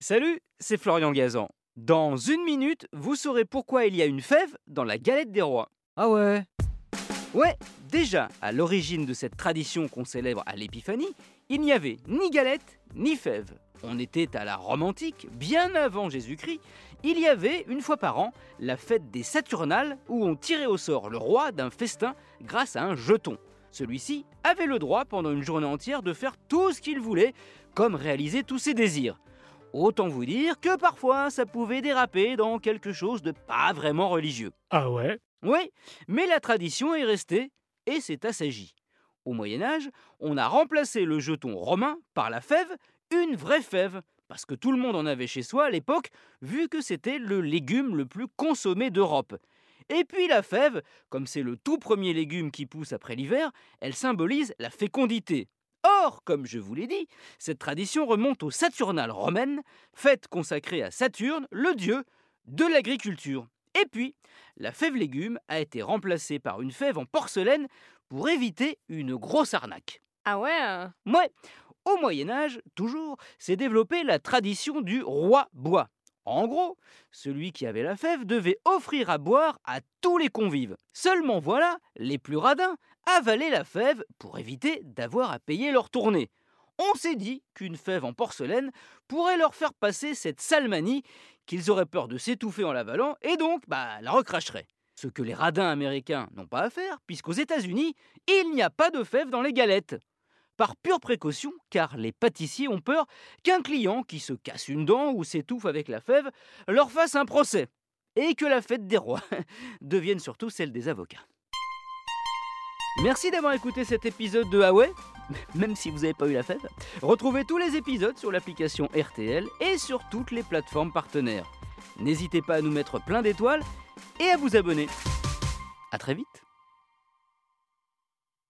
Salut, c'est Florian Gazan. Dans une minute, vous saurez pourquoi il y a une fève dans la galette des rois. Ah ouais Ouais, déjà, à l'origine de cette tradition qu'on célèbre à l'Épiphanie, il n'y avait ni galette ni fève. On était à la Rome antique, bien avant Jésus-Christ. Il y avait, une fois par an, la fête des Saturnales où on tirait au sort le roi d'un festin grâce à un jeton. Celui-ci avait le droit pendant une journée entière de faire tout ce qu'il voulait, comme réaliser tous ses désirs. Autant vous dire que parfois ça pouvait déraper dans quelque chose de pas vraiment religieux. Ah ouais? Oui, mais la tradition est restée et s'est assagie. Au Moyen Âge, on a remplacé le jeton romain par la fève, une vraie fève, parce que tout le monde en avait chez soi à l'époque, vu que c'était le légume le plus consommé d'Europe. Et puis la fève, comme c'est le tout premier légume qui pousse après l'hiver, elle symbolise la fécondité. Or, comme je vous l'ai dit, cette tradition remonte aux Saturnales romaines, fête consacrée à Saturne, le dieu de l'agriculture. Et puis, la fève légume a été remplacée par une fève en porcelaine pour éviter une grosse arnaque. Ah ouais Ouais, au Moyen Âge, toujours, s'est développée la tradition du roi bois. En gros, celui qui avait la fève devait offrir à boire à tous les convives. Seulement voilà, les plus radins avalaient la fève pour éviter d'avoir à payer leur tournée. On s'est dit qu'une fève en porcelaine pourrait leur faire passer cette salmanie qu'ils auraient peur de s'étouffer en l'avalant et donc bah, la recracherait. Ce que les radins américains n'ont pas à faire, puisqu'aux États-Unis, il n'y a pas de fève dans les galettes par pure précaution, car les pâtissiers ont peur qu'un client qui se casse une dent ou s'étouffe avec la fève leur fasse un procès, et que la fête des rois devienne surtout celle des avocats. Merci d'avoir écouté cet épisode de Huawei, même si vous n'avez pas eu la fève. Retrouvez tous les épisodes sur l'application RTL et sur toutes les plateformes partenaires. N'hésitez pas à nous mettre plein d'étoiles et à vous abonner. A très vite